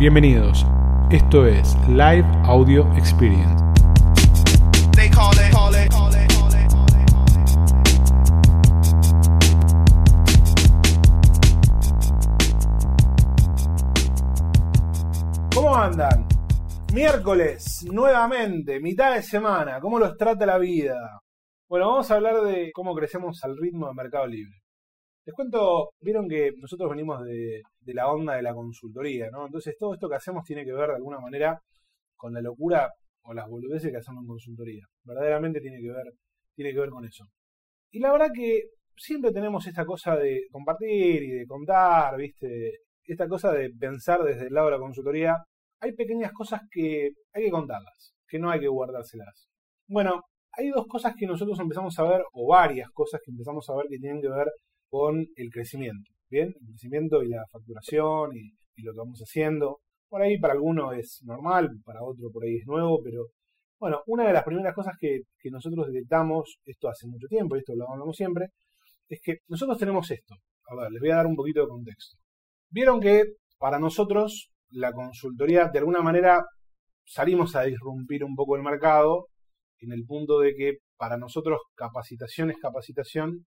Bienvenidos, esto es Live Audio Experience. ¿Cómo andan? Miércoles, nuevamente, mitad de semana, ¿cómo los trata la vida? Bueno, vamos a hablar de cómo crecemos al ritmo de Mercado Libre. Les cuento, vieron que nosotros venimos de, la onda de la consultoría, ¿no? Entonces todo esto que hacemos tiene que ver de alguna manera con la locura o las boludeces que hacemos en consultoría. Verdaderamente tiene que ver, tiene que ver con eso. Y la verdad que siempre tenemos esta cosa de compartir y de contar, ¿viste? Esta cosa de pensar desde el lado de la consultoría. Hay pequeñas cosas que hay que contarlas, que no hay que guardárselas. Bueno, hay dos cosas que nosotros empezamos a ver, o varias cosas que empezamos a ver que tienen que ver con el crecimiento. Bien, el crecimiento y la facturación y, lo que vamos haciendo. Por ahí para alguno es normal, para otro por ahí es nuevo, pero bueno, una de las primeras cosas que, nosotros detectamos, esto hace mucho tiempo, y esto lo hablamos siempre, es que nosotros tenemos esto. A ver, les voy a dar un poquito de contexto. Vieron que para nosotros la consultoría de alguna manera salimos a disrumpir un poco el mercado en el punto de que para nosotros capacitación es capacitación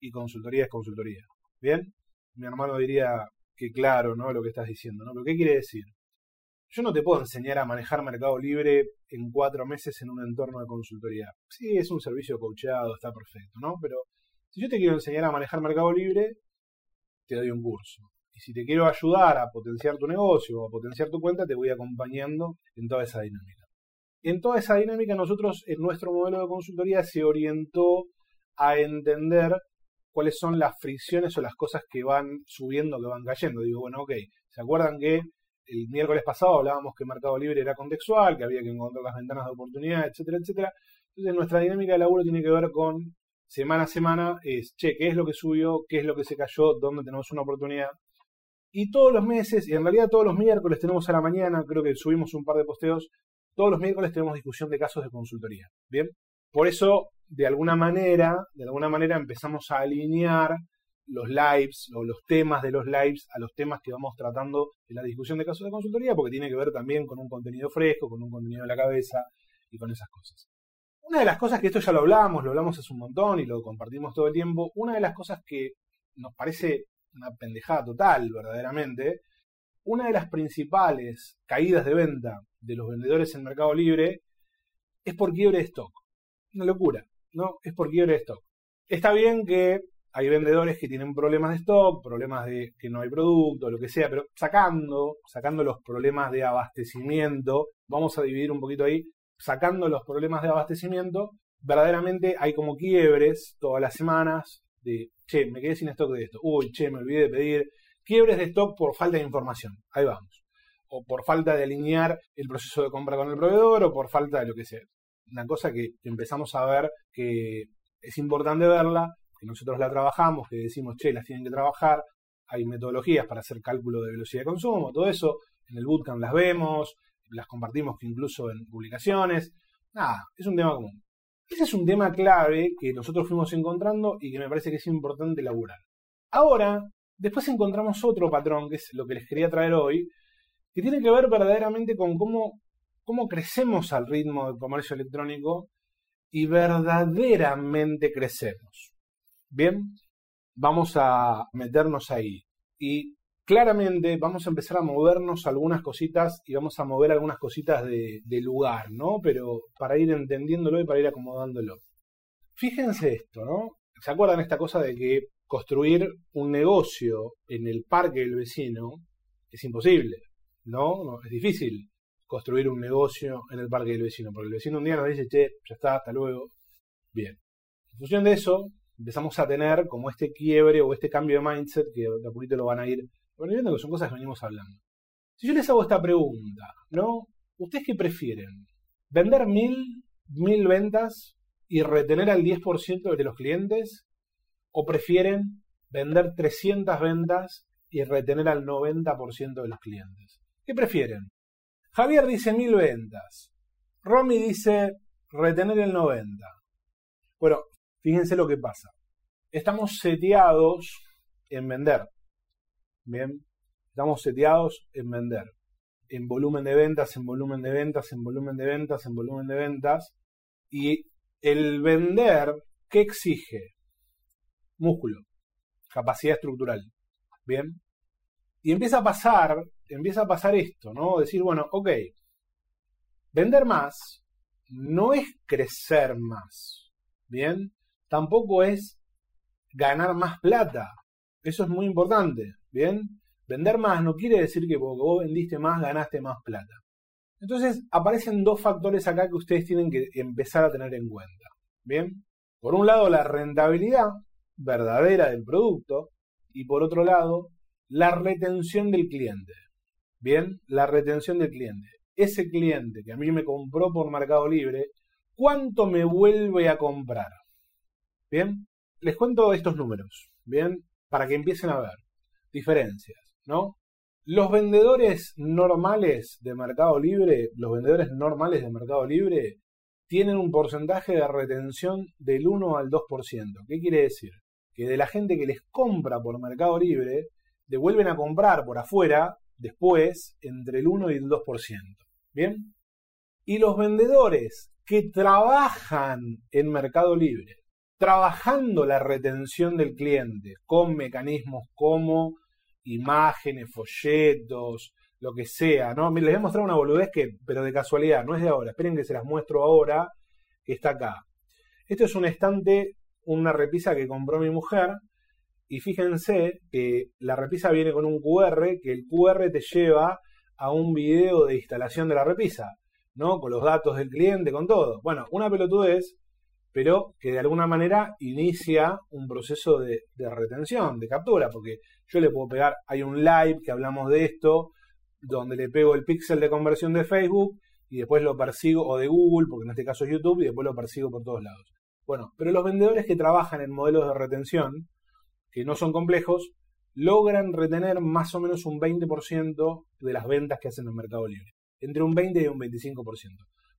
y consultoría es consultoría. ¿Bien? Mi hermano diría que claro, ¿no? Lo que estás diciendo, ¿no? Pero ¿qué quiere decir? Yo no te puedo enseñar a manejar Mercado Libre en cuatro meses en un entorno de consultoría. Sí, es un servicio coachado, está perfecto, ¿no? Pero si yo te quiero enseñar a manejar Mercado Libre, te doy un curso. Y si te quiero ayudar a potenciar tu negocio o a potenciar tu cuenta, te voy acompañando en toda esa dinámica. En toda esa dinámica nosotros, en nuestro modelo de consultoría, se orientó a entender cuáles son las fricciones o las cosas que van subiendo, que van cayendo. Digo, bueno, ok, ¿se acuerdan que el miércoles pasado hablábamos que Mercado Libre era contextual, que había que encontrar las ventanas de oportunidad, etcétera, etcétera? Entonces nuestra dinámica de laburo tiene que ver con semana a semana, es, che, ¿qué es lo que subió? ¿Qué es lo que se cayó? ¿Dónde tenemos una oportunidad? Y todos los meses, y en realidad todos los miércoles tenemos a la mañana, creo que subimos un par de posteos, todos los miércoles tenemos discusión de casos de consultoría. Bien, por eso de alguna manera, de alguna manera empezamos a alinear los lives o los temas de los lives a los temas que vamos tratando en la discusión de casos de consultoría, porque tiene que ver también con un contenido fresco, con un contenido de la cabeza y con esas cosas. Una de las cosas que esto ya lo hablamos, lo hablamos hace un montón y lo compartimos todo el tiempo, una de las cosas que nos parece una pendejada total, verdaderamente, una de las principales caídas de venta de los vendedores en Mercado Libre es por quiebre de stock. Una locura. ¿no? Es por quiebre de stock. Está bien que hay vendedores que tienen problemas de stock, problemas de que no hay producto, lo que sea, pero sacando, sacando los problemas de abastecimiento, vamos a dividir un poquito ahí, sacando los problemas de abastecimiento, verdaderamente hay como quiebres todas las semanas de, che, me quedé sin stock de esto, uy, che, me olvidé de pedir, quiebres de stock por falta de información, ahí vamos, o por falta de alinear el proceso de compra con el proveedor, o por falta de lo que sea una cosa que empezamos a ver que es importante verla, que nosotros la trabajamos, que decimos, che, las tienen que trabajar, hay metodologías para hacer cálculo de velocidad de consumo, todo eso, en el bootcamp las vemos, las compartimos incluso en publicaciones, nada, es un tema común. Ese es un tema clave que nosotros fuimos encontrando y que me parece que es importante elaborar. Ahora, después encontramos otro patrón, que es lo que les quería traer hoy, que tiene que ver verdaderamente con cómo cómo crecemos al ritmo del comercio electrónico y verdaderamente crecemos. Bien, vamos a meternos ahí y claramente vamos a empezar a movernos algunas cositas y vamos a mover algunas cositas de, lugar, ¿no? Pero para ir entendiéndolo y para ir acomodándolo. Fíjense esto, ¿no? ¿Se acuerdan esta cosa de que construir un negocio en el parque del vecino es imposible? ¿No? no es difícil construir un negocio en el parque del vecino, porque el vecino un día nos dice, che, ya está, hasta luego. Bien. En función de eso, empezamos a tener como este quiebre o este cambio de mindset que de a poquito lo van a ir viendo, que son cosas que venimos hablando. Si yo les hago esta pregunta, ¿no? ¿Ustedes qué prefieren? ¿Vender mil, mil ventas y retener al 10% de los clientes? ¿O prefieren vender 300 ventas y retener al 90% de los clientes? ¿Qué prefieren? Javier dice mil ventas. Romy dice retener el 90. Bueno, fíjense lo que pasa. Estamos seteados en vender. Bien, estamos seteados en vender. en volumen de ventas, en volumen de ventas, en volumen de ventas, en volumen de ventas. Y el vender, ¿qué exige? Músculo, capacidad estructural. Bien. Y empieza a pasar, empieza a pasar esto, ¿no? Decir, bueno, ok, vender más no es crecer más. Bien. Tampoco es ganar más plata. Eso es muy importante. Bien. Vender más no quiere decir que porque vos vendiste más ganaste más plata. Entonces aparecen dos factores acá que ustedes tienen que empezar a tener en cuenta. Bien, por un lado la rentabilidad verdadera del producto y por otro lado la retención del cliente. Bien, la retención del cliente. Ese cliente que a mí me compró por Mercado Libre, ¿cuánto me vuelve a comprar? Bien, les cuento estos números, bien, para que empiecen a ver diferencias. ¿no? Los vendedores normales de Mercado Libre, los vendedores normales de Mercado Libre, tienen un porcentaje de retención del 1 al 2%. ¿Qué quiere decir? Que de la gente que les compra por Mercado Libre, devuelven a comprar por afuera después entre el 1 y el 2%. ¿Bien? Y los vendedores que trabajan en Mercado Libre, trabajando la retención del cliente con mecanismos como imágenes, folletos, lo que sea, ¿no? Les voy a mostrar una boludez que, pero de casualidad, no es de ahora. Esperen que se las muestro ahora, que está acá. Esto es un estante, una repisa que compró mi mujer. Y fíjense que la repisa viene con un QR, que el QR te lleva a un video de instalación de la repisa, ¿no? Con los datos del cliente, con todo. Bueno, una pelotudez, pero que de alguna manera inicia un proceso de, retención, de captura, porque yo le puedo pegar, hay un live que hablamos de esto, donde le pego el píxel de conversión de Facebook y después lo persigo, o de Google, porque en este caso es YouTube, y después lo persigo por todos lados. Bueno, pero los vendedores que trabajan en modelos de retención, que no son complejos, logran retener más o menos un 20% de las ventas que hacen en Mercado Libre. Entre un 20 y un 25%.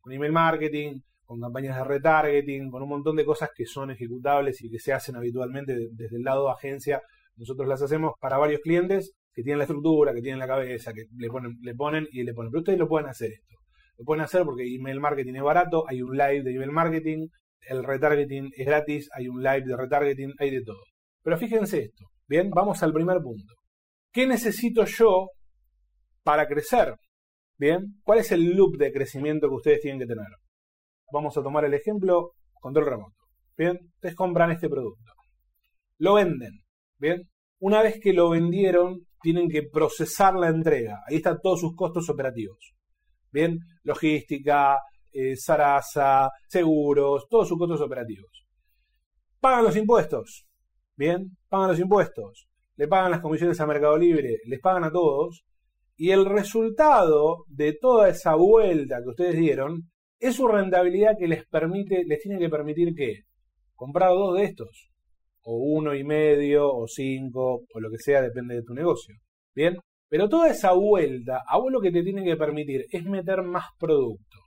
Con email marketing, con campañas de retargeting, con un montón de cosas que son ejecutables y que se hacen habitualmente desde el lado de agencia. Nosotros las hacemos para varios clientes que tienen la estructura, que tienen la cabeza, que le ponen, le ponen y le ponen. Pero ustedes lo pueden hacer esto. Lo pueden hacer porque email marketing es barato, hay un live de email marketing, el retargeting es gratis, hay un live de retargeting, hay de todo. Pero fíjense esto. Bien, vamos al primer punto. ¿Qué necesito yo para crecer? Bien, ¿cuál es el loop de crecimiento que ustedes tienen que tener? Vamos a tomar el ejemplo control remoto. Bien, ustedes compran este producto. Lo venden. Bien, una vez que lo vendieron, tienen que procesar la entrega. Ahí están todos sus costos operativos. Bien, logística, eh, seguros, todos sus costos operativos. Pagan los impuestos. Bien, pagan los impuestos. Le pagan las comisiones a Mercado Libre, les pagan a todos. Y el resultado de toda esa vuelta que ustedes dieron es su rentabilidad que les permite, les tiene que permitir que comprar dos de estos, o uno y medio, o cinco, o lo que sea, depende de tu negocio. Bien, pero toda esa vuelta, a vos lo que te tiene que permitir es meter más producto.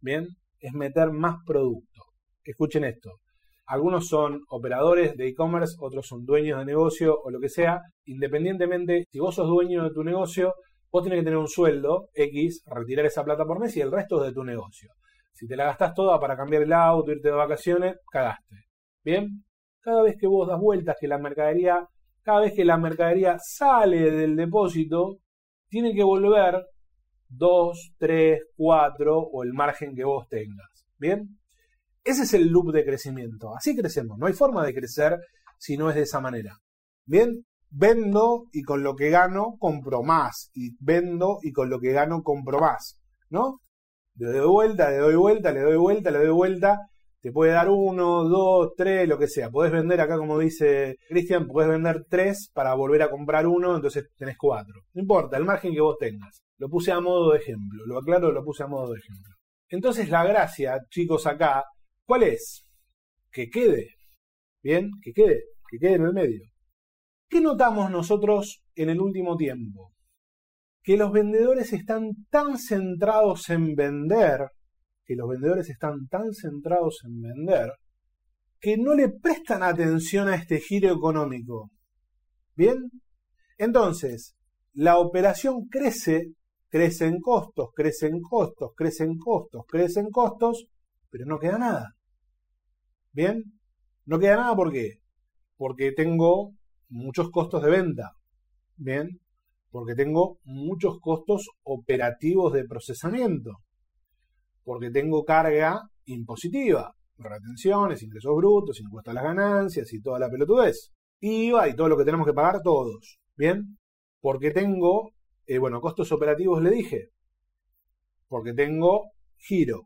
Bien, es meter más producto. Escuchen esto. Algunos son operadores de e-commerce, otros son dueños de negocio o lo que sea. Independientemente, si vos sos dueño de tu negocio, vos tenés que tener un sueldo X, retirar esa plata por mes y el resto es de tu negocio. Si te la gastás toda para cambiar el auto, irte de vacaciones, cagaste. Bien, cada vez que vos das vueltas, que la mercadería, cada vez que la mercadería sale del depósito, tiene que volver 2, 3, 4 o el margen que vos tengas. Bien, ese es el loop de crecimiento. Así crecemos. No hay forma de crecer si no es de esa manera. Bien, vendo y con lo que gano compro más. Y vendo y con lo que gano compro más. ¿No? le doy vuelta, le doy vuelta, le doy vuelta, le doy vuelta. Te puede dar uno, dos, tres, lo que sea. Podés vender acá, como dice Cristian, podés vender tres para volver a comprar uno, entonces tenés cuatro. No importa, el margen que vos tengas. Lo puse a modo de ejemplo. Lo aclaro, lo puse a modo de ejemplo. Entonces la gracia, chicos, acá, ¿cuál es? Que quede. Bien, que quede, que quede en el medio. ¿Qué notamos nosotros en el último tiempo? que los vendedores están tan centrados en vender, que los vendedores están tan centrados en vender, que no le prestan atención a este giro económico. ¿Bien? Entonces, la operación crece crecen costos, crecen costos, crecen costos, crecen costos, pero no queda nada. ¿Bien? No queda nada ¿por qué? Porque tengo muchos costos de venta. ¿Bien? Porque tengo muchos costos operativos de procesamiento. Porque tengo carga impositiva, retenciones, ingresos brutos, impuestos a las ganancias y toda la pelotudez. IVA y todo lo que tenemos que pagar todos. ¿Bien? Porque tengo, eh, bueno, costos operativos le dije. Porque tengo giro,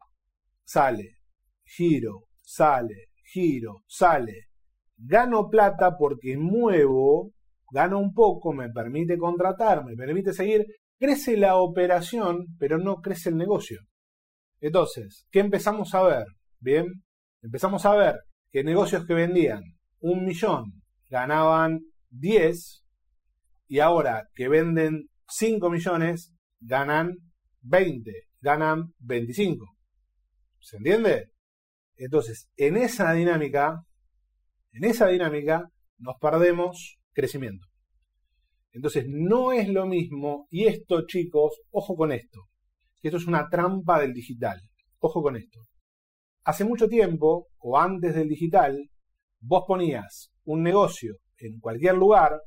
sale, giro, sale, giro, sale. Gano plata porque muevo, gano un poco, me permite contratar, me permite seguir. Crece la operación, pero no crece el negocio. Entonces, ¿qué empezamos a ver? Bien, empezamos a ver que negocios que vendían un millón ganaban 10 y ahora que venden 5 millones ganan 20, ganan 25. ¿Se entiende? Entonces, en esa dinámica, en esa dinámica nos perdemos crecimiento. Entonces, no es lo mismo, y esto chicos, ojo con esto, que esto es una trampa del digital, ojo con esto. Hace mucho tiempo, o antes del digital, vos ponías un negocio en cualquier lugar,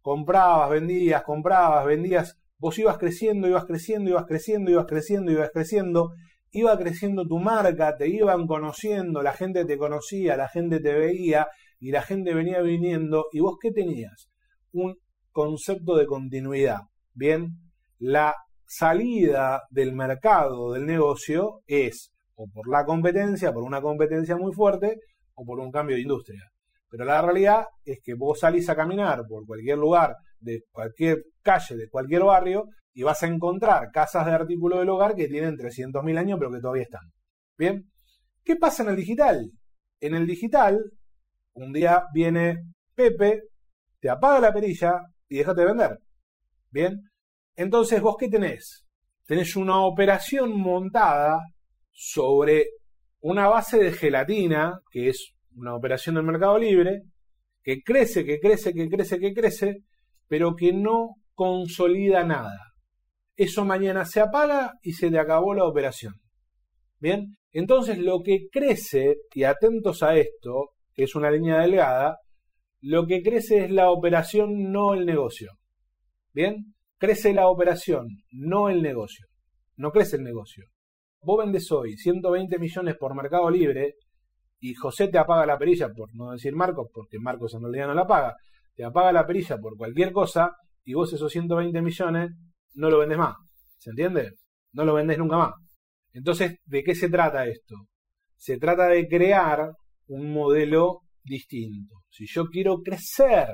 comprabas, vendías, comprabas, vendías, vos ibas creciendo, ibas creciendo, ibas creciendo, ibas creciendo, ibas creciendo, iba creciendo tu marca, te iban conociendo, la gente te conocía, la gente te veía y la gente venía viniendo. ¿Y vos qué tenías? Un concepto de continuidad. Bien, la salida del mercado del negocio es o por la competencia, por una competencia muy fuerte, o por un cambio de industria. Pero la realidad es que vos salís a caminar por cualquier lugar, de cualquier calle, de cualquier barrio, y vas a encontrar casas de artículo del hogar que tienen 300.000 años pero que todavía están. Bien, ¿qué pasa en el digital? En el digital, un día viene Pepe, te apaga la perilla y déjate de vender. Bien, entonces vos qué tenés? Tenés una operación montada sobre una base de gelatina, que es una operación del mercado libre, que crece, que crece, que crece, que crece, pero que no consolida nada eso mañana se apaga y se le acabó la operación. Bien, entonces lo que crece, y atentos a esto, que es una línea delgada, lo que crece es la operación, no el negocio. Bien, crece la operación, no el negocio. No crece el negocio. Vos vendes hoy 120 millones por Mercado Libre y José te apaga la perilla, por no decir Marcos, porque Marcos en realidad no la paga, te apaga la perilla por cualquier cosa y vos esos 120 millones no lo vendes más. ¿Se entiende? No lo vendes nunca más. Entonces, ¿de qué se trata esto? Se trata de crear un modelo distinto. Si yo quiero crecer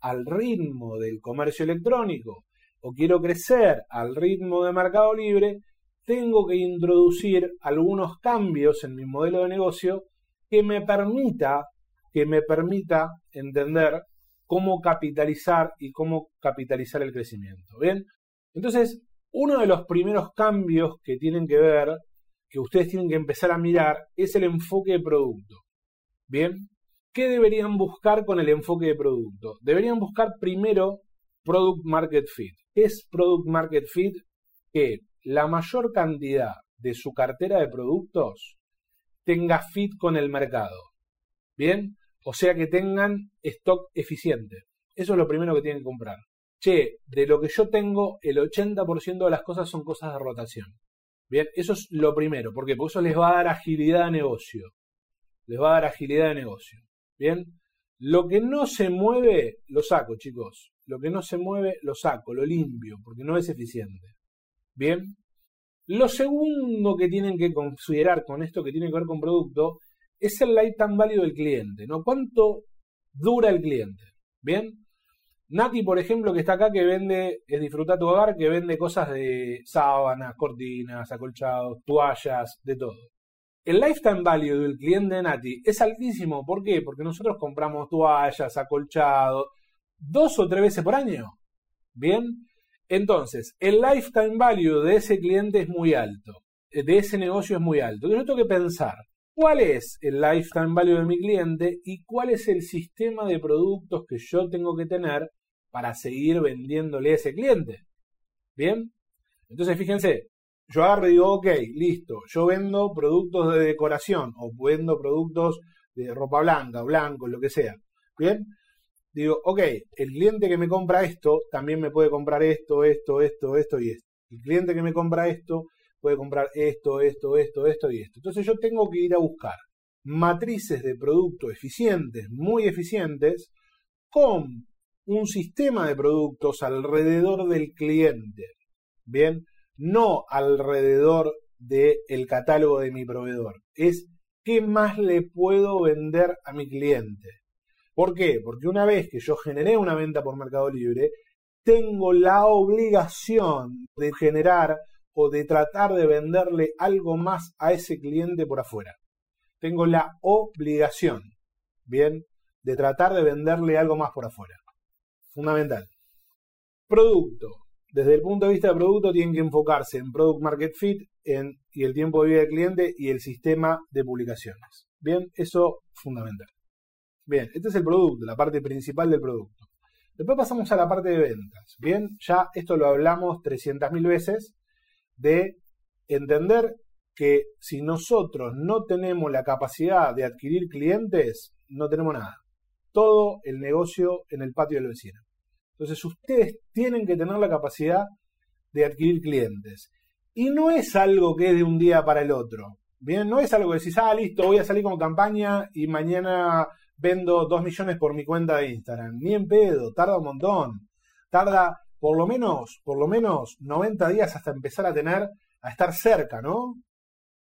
al ritmo del comercio electrónico o quiero crecer al ritmo de mercado libre, tengo que introducir algunos cambios en mi modelo de negocio que me permita que me permita entender cómo capitalizar y cómo capitalizar el crecimiento. Bien, entonces, uno de los primeros cambios que tienen que ver, que ustedes tienen que empezar a mirar, es el enfoque de producto. Bien, ¿qué deberían buscar con el enfoque de producto? Deberían buscar primero Product Market Fit. ¿Qué es Product Market Fit? Que la mayor cantidad de su cartera de productos tenga fit con el mercado. Bien, o sea que tengan stock eficiente. Eso es lo primero que tienen que comprar che, de lo que yo tengo, el 80% de las cosas son cosas de rotación. Bien, eso es lo primero. ¿Por qué? Porque eso les va a dar agilidad de negocio. Les va a dar agilidad de negocio. Bien, lo que no se mueve, lo saco, chicos. Lo que no se mueve, lo saco, lo limpio, porque no es eficiente. Bien, lo segundo que tienen que considerar con esto que tiene que ver con producto es el lifetime value del cliente, ¿no? ¿Cuánto dura el cliente? Bien, Nati, por ejemplo, que está acá, que vende, es Disfruta tu hogar, que vende cosas de sábanas, cortinas, acolchados, toallas, de todo. El lifetime value del cliente de Nati es altísimo. ¿Por qué? Porque nosotros compramos toallas, acolchados, dos o tres veces por año. Bien. Entonces, el lifetime value de ese cliente es muy alto. De ese negocio es muy alto. Yo tengo que pensar, ¿Cuál es el lifetime value de mi cliente y cuál es el sistema de productos que yo tengo que tener para seguir vendiéndole a ese cliente? Bien, Entonces, fíjense, yo agarro y digo, ok, listo, yo vendo productos de decoración o vendo productos de ropa blanca, blanco, lo que sea. Bien, digo, ok, el cliente que me compra esto también me puede comprar esto, esto, esto, esto y esto. El cliente que me compra esto puede comprar esto, esto, esto, esto y esto. Entonces yo tengo que ir a buscar matrices de productos eficientes, muy eficientes, con un sistema de productos alrededor del cliente. Bien, no alrededor del catálogo de mi proveedor. Es qué más le puedo vender a mi cliente. ¿Por qué? Porque una vez que yo generé una venta por Mercado Libre, tengo la obligación de generar o de tratar de venderle algo más a ese cliente por afuera. Tengo la obligación, ¿bien? De tratar de venderle algo más por afuera. Fundamental. Producto. Desde el punto de vista del producto tienen que enfocarse en Product Market Fit en, y el tiempo de vida del cliente y el sistema de publicaciones. Bien, eso fundamental. Bien, este es el producto, la parte principal del producto. Después pasamos a la parte de ventas. Bien, ya esto lo hablamos 300.000 veces de entender que si nosotros no tenemos la capacidad de adquirir clientes, no tenemos nada. Todo el negocio en el patio del vecino. Entonces ustedes tienen que tener la capacidad de adquirir clientes. Y no es algo que es de un día para el otro. Bien, no es algo que decís, ah, listo, voy a salir con campaña y mañana vendo 2 millones por mi cuenta de Instagram. Ni en pedo, tarda un montón. Tarda por lo menos, por lo menos 90 días hasta empezar a tener, a estar cerca, ¿no?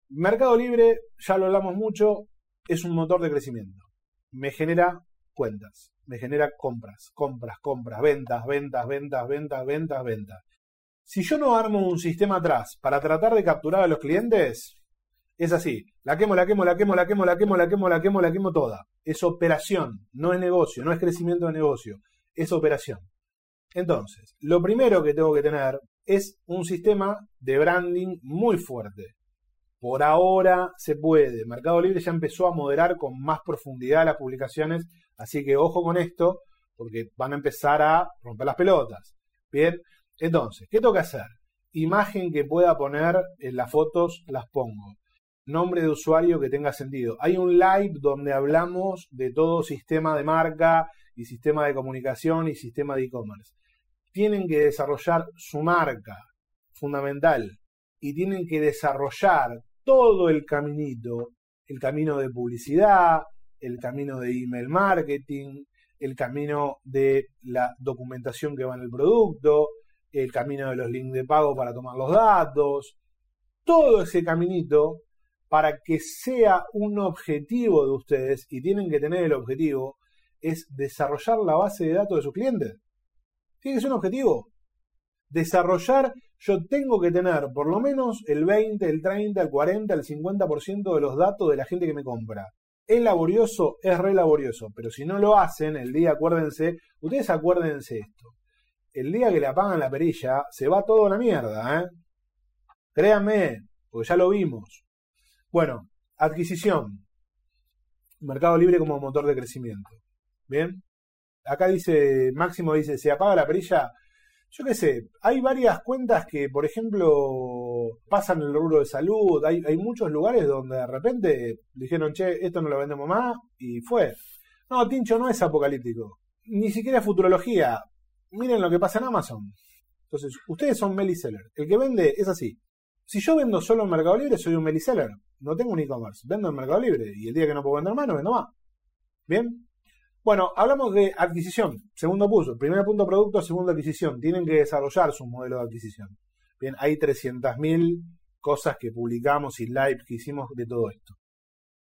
Mercado Libre, ya lo hablamos mucho, es un motor de crecimiento. Me genera cuentas, me genera compras, compras, compras, ventas, ventas, ventas, ventas, ventas, ventas. Si yo no armo un sistema atrás para tratar de capturar a los clientes, es así. La quemo, la quemo, la quemo, la quemo, la quemo, la quemo, la quemo, la quemo toda. Es operación, no es negocio, no es crecimiento de negocio, es operación. Entonces, lo primero que tengo que tener es un sistema de branding muy fuerte. Por ahora se puede. Mercado Libre ya empezó a moderar con más profundidad las publicaciones, así que ojo con esto, porque van a empezar a romper las pelotas. Bien, entonces, ¿qué tengo que hacer? Imagen que pueda poner en las fotos, las pongo nombre de usuario que tenga sentido. Hay un live donde hablamos de todo sistema de marca y sistema de comunicación y sistema de e-commerce. Tienen que desarrollar su marca, fundamental, y tienen que desarrollar todo el caminito, el camino de publicidad, el camino de email marketing, el camino de la documentación que va en el producto, el camino de los links de pago para tomar los datos, todo ese caminito para que sea un objetivo de ustedes, y tienen que tener el objetivo, es desarrollar la base de datos de sus clientes. Tiene que ser un objetivo. Desarrollar, yo tengo que tener por lo menos el 20, el 30, el 40, el 50% de los datos de la gente que me compra. Es laborioso, es re laborioso, pero si no lo hacen, el día, acuérdense, ustedes acuérdense esto. El día que le apagan la perilla, se va todo a la mierda, ¿eh? Créanme, porque ya lo vimos. Bueno, adquisición. Mercado Libre como motor de crecimiento. Bien. Acá dice, Máximo dice, se apaga la perilla. Yo qué sé, hay varias cuentas que, por ejemplo, pasan el rubro de salud. Hay, hay muchos lugares donde de repente dijeron, che, esto no lo vendemos más y fue. No, Tincho no es apocalíptico. Ni siquiera futurología. Miren lo que pasa en Amazon. Entonces, ustedes son Meli Seller. El que vende es así. Si yo vendo solo en Mercado Libre, soy un Meliseller. No tengo un e-commerce. Vendo en Mercado Libre. Y el día que no puedo vender más, no vendo más. ¿Bien? Bueno, hablamos de adquisición. Segundo punto. Primer punto, producto. Segundo, adquisición. Tienen que desarrollar su modelo de adquisición. Bien, hay 300.000 cosas que publicamos y live que hicimos de todo esto.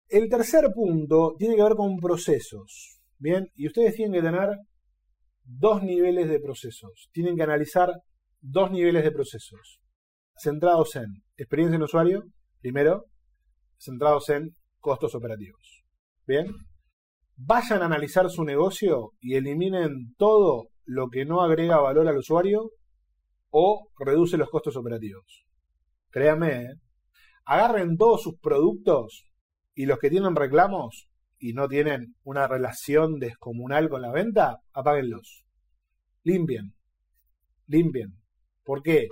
El tercer punto tiene que ver con procesos. Bien, y ustedes tienen que tener dos niveles de procesos. Tienen que analizar dos niveles de procesos centrados en experiencia en usuario, primero, centrados en costos operativos. Bien, vayan a analizar su negocio y eliminen todo lo que no agrega valor al usuario o reduce los costos operativos. Créanme, ¿eh? agarren todos sus productos y los que tienen reclamos y no tienen una relación descomunal con la venta, apáguenlos. Limpien. Limpien. ¿Por qué?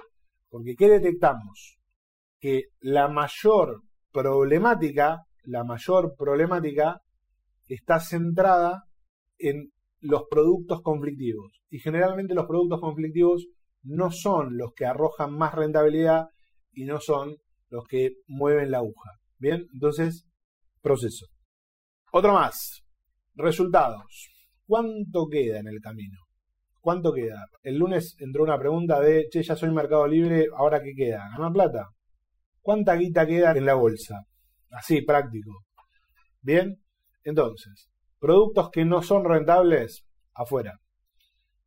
Porque ¿qué detectamos? Que la mayor problemática, la mayor problemática está centrada en los productos conflictivos. Y generalmente los productos conflictivos no son los que arrojan más rentabilidad y no son los que mueven la aguja. Bien, entonces, proceso. Otro más. Resultados. ¿Cuánto queda en el camino? ¿Cuánto queda? El lunes entró una pregunta de, che, ya soy Mercado Libre, ¿ahora qué queda? ¿Ganar plata? ¿Cuánta guita queda en la bolsa? Así, práctico. Bien, entonces, productos que no son rentables, afuera.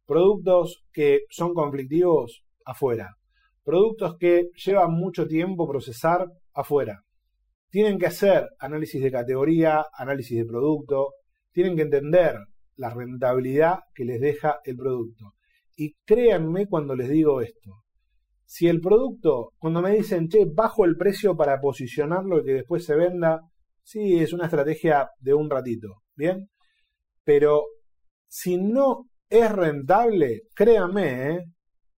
Productos que son conflictivos, afuera. Productos que llevan mucho tiempo procesar, afuera. Tienen que hacer análisis de categoría, análisis de producto, tienen que entender la rentabilidad que les deja el producto. Y créanme cuando les digo esto. Si el producto, cuando me dicen, che, bajo el precio para posicionarlo y que después se venda, sí, es una estrategia de un ratito, ¿bien? Pero si no es rentable, créanme, ¿eh?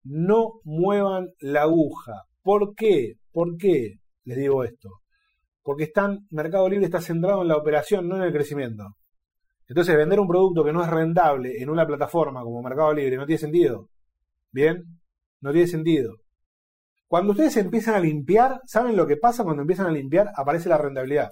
no muevan la aguja. ¿Por qué? ¿Por qué les digo esto? Porque están, Mercado Libre está centrado en la operación, no en el crecimiento. Entonces, vender un producto que no es rentable en una plataforma como Mercado Libre no tiene sentido. ¿Bien? No tiene sentido. Cuando ustedes empiezan a limpiar, ¿saben lo que pasa cuando empiezan a limpiar? Aparece la rentabilidad.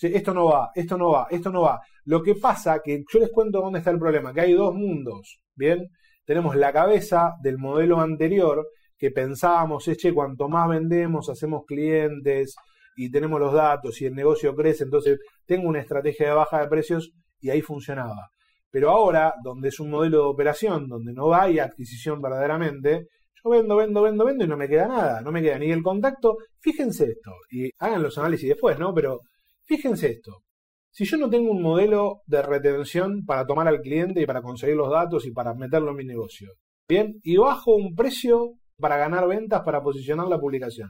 Esto no va, esto no va, esto no va. Lo que pasa, que yo les cuento dónde está el problema, que hay dos mundos, ¿bien? Tenemos la cabeza del modelo anterior, que pensábamos, che, cuanto más vendemos, hacemos clientes y tenemos los datos y el negocio crece, entonces tengo una estrategia de baja de precios y ahí funcionaba. Pero ahora, donde es un modelo de operación, donde no hay adquisición verdaderamente, yo vendo, vendo, vendo, vendo y no me queda nada, no me queda ni el contacto. Fíjense esto, y hagan los análisis después, ¿no? Pero fíjense esto. Si yo no tengo un modelo de retención para tomar al cliente y para conseguir los datos y para meterlo en mi negocio, bien, y bajo un precio para ganar ventas, para posicionar la publicación.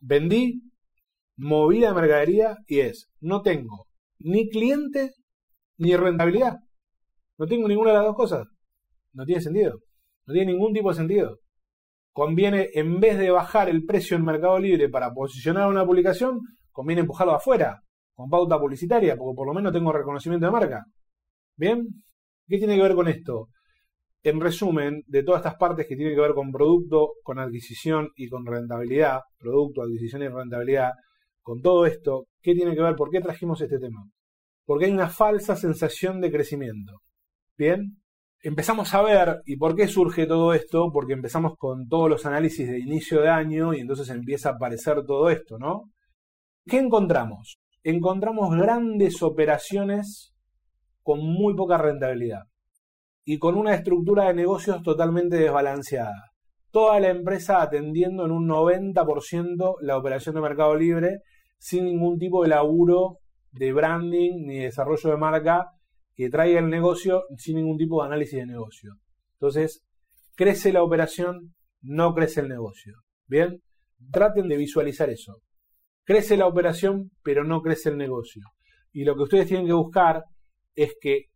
Vendí, moví la mercadería y es, no tengo ni cliente ni rentabilidad. No tengo ninguna de las dos cosas. No tiene sentido. No tiene ningún tipo de sentido. Conviene, en vez de bajar el precio en Mercado Libre para posicionar una publicación, conviene empujarlo afuera, con pauta publicitaria, porque por lo menos tengo reconocimiento de marca. ¿Bien? ¿Qué tiene que ver con esto? En resumen, de todas estas partes que tienen que ver con producto, con adquisición y con rentabilidad, producto, adquisición y rentabilidad, con todo esto, ¿qué tiene que ver? ¿Por qué trajimos este tema? porque hay una falsa sensación de crecimiento. Bien, empezamos a ver, ¿y por qué surge todo esto? Porque empezamos con todos los análisis de inicio de año y entonces empieza a aparecer todo esto, ¿no? ¿Qué encontramos? Encontramos grandes operaciones con muy poca rentabilidad y con una estructura de negocios totalmente desbalanceada. Toda la empresa atendiendo en un 90% la operación de mercado libre sin ningún tipo de laburo de branding ni desarrollo de marca que traiga el negocio sin ningún tipo de análisis de negocio. Entonces, crece la operación, no crece el negocio. Bien, traten de visualizar eso. Crece la operación, pero no crece el negocio. Y lo que ustedes tienen que buscar es que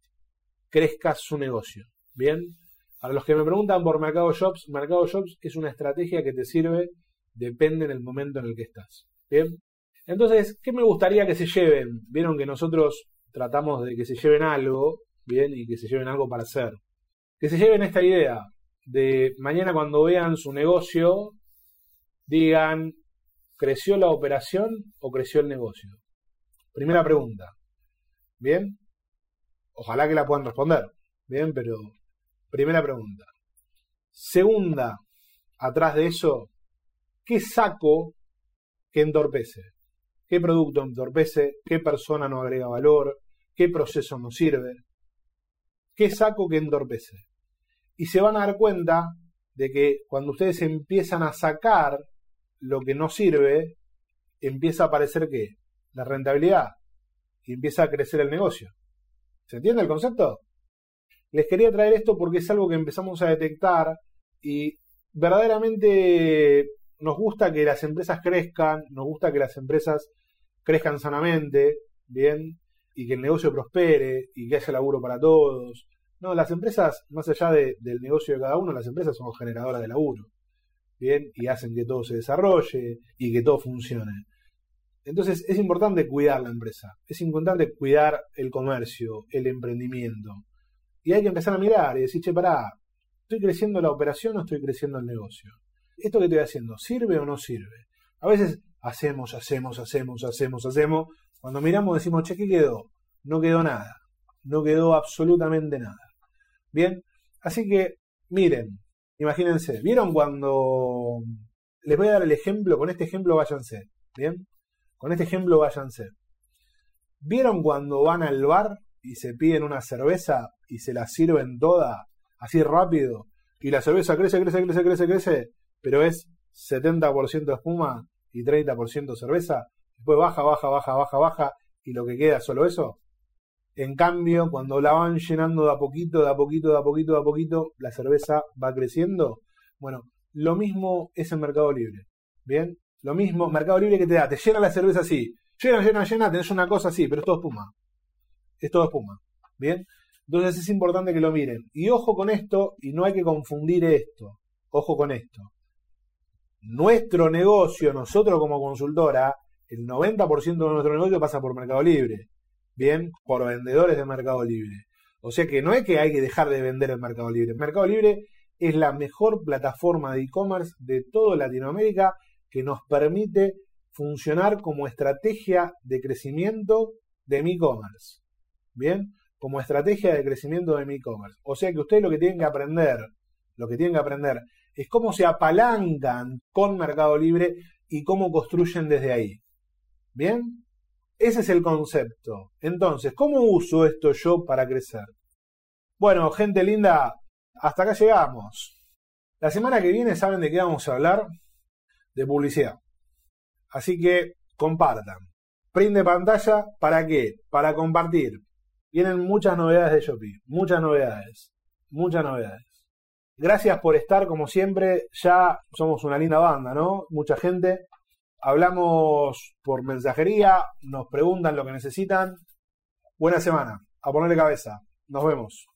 crezca su negocio. Bien, para los que me preguntan por Mercado Shops, Mercado Shops es una estrategia que te sirve, depende del momento en el que estás. Bien, entonces, ¿qué me gustaría que se lleven? Vieron que nosotros tratamos de que se lleven algo, bien, y que se lleven algo para hacer. Que se lleven esta idea de mañana cuando vean su negocio, digan, ¿creció la operación o creció el negocio? Primera pregunta. ¿Bien? Ojalá que la puedan responder. Bien, pero primera pregunta. Segunda, atrás de eso, ¿qué saco que entorpece? qué producto entorpece, qué persona no agrega valor, qué proceso no sirve, qué saco que entorpece. Y se van a dar cuenta de que cuando ustedes empiezan a sacar lo que no sirve, empieza a aparecer qué? La rentabilidad y empieza a crecer el negocio. ¿Se entiende el concepto? Les quería traer esto porque es algo que empezamos a detectar y verdaderamente nos gusta que las empresas crezcan, nos gusta que las empresas crezcan sanamente, bien, y que el negocio prospere y que haya laburo para todos. No, las empresas, más allá del negocio de cada uno, las empresas son generadoras de laburo. Bien, y hacen que todo se desarrolle y que todo funcione. Entonces es importante cuidar la empresa, es importante cuidar el comercio, el emprendimiento. Y hay que empezar a mirar y decir, che, pará, ¿estoy creciendo la operación o estoy creciendo el negocio? ¿Esto que estoy haciendo sirve o no sirve? A veces hacemos, hacemos, hacemos, hacemos, hacemos. Cuando miramos decimos, che, ¿qué quedó? No quedó nada. No quedó absolutamente nada. Bien, así que miren, imagínense, ¿vieron cuando... Les voy a dar el ejemplo, con este ejemplo váyanse, ¿bien? Con este ejemplo váyanse. ¿Vieron cuando van al bar y se piden una cerveza y se la sirven toda así rápido? Y la cerveza crece, crece, crece, crece, crece, pero es 70% espuma y 30% cerveza. Después baja, baja, baja, baja, baja y lo que queda es solo eso. En cambio, cuando la van llenando de a poquito, de a poquito, de a poquito, de a poquito, la cerveza va creciendo. Bueno, lo mismo es en Mercado Libre. ¿Bien? Lo mismo, Mercado Libre que te da, te llena la cerveza así. Llena, llena, llena, tenés una cosa así, pero es todo espuma. Es todo espuma. ¿Bien? Entonces es importante que lo miren. Y ojo con esto, y no hay que confundir esto. Ojo con esto. Nuestro negocio, nosotros como consultora, el 90% de nuestro negocio pasa por Mercado Libre bien, por vendedores de Mercado Libre. O sea que no es que hay que dejar de vender en Mercado Libre. Mercado Libre es la mejor plataforma de e-commerce de toda Latinoamérica que nos permite funcionar como estrategia de crecimiento de mi e-commerce. Bien, como estrategia de crecimiento de mi e-commerce. O sea que ustedes lo que tienen que aprender, lo que tienen que aprender es cómo se apalancan con Mercado Libre y cómo construyen desde ahí. Bien, ese es el concepto. Entonces, ¿cómo uso esto yo para crecer? Bueno, gente linda, hasta acá llegamos. La semana que viene saben de qué vamos a hablar. De publicidad. Así que compartan. Print de pantalla, ¿para qué? Para compartir. Vienen muchas novedades de Shopee. Muchas novedades. Muchas novedades. Gracias por estar como siempre. Ya somos una linda banda, ¿no? Mucha gente hablamos por mensajería, nos preguntan lo que necesitan. Buena semana, a ponerle cabeza. Nos vemos.